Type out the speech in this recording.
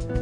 Bye.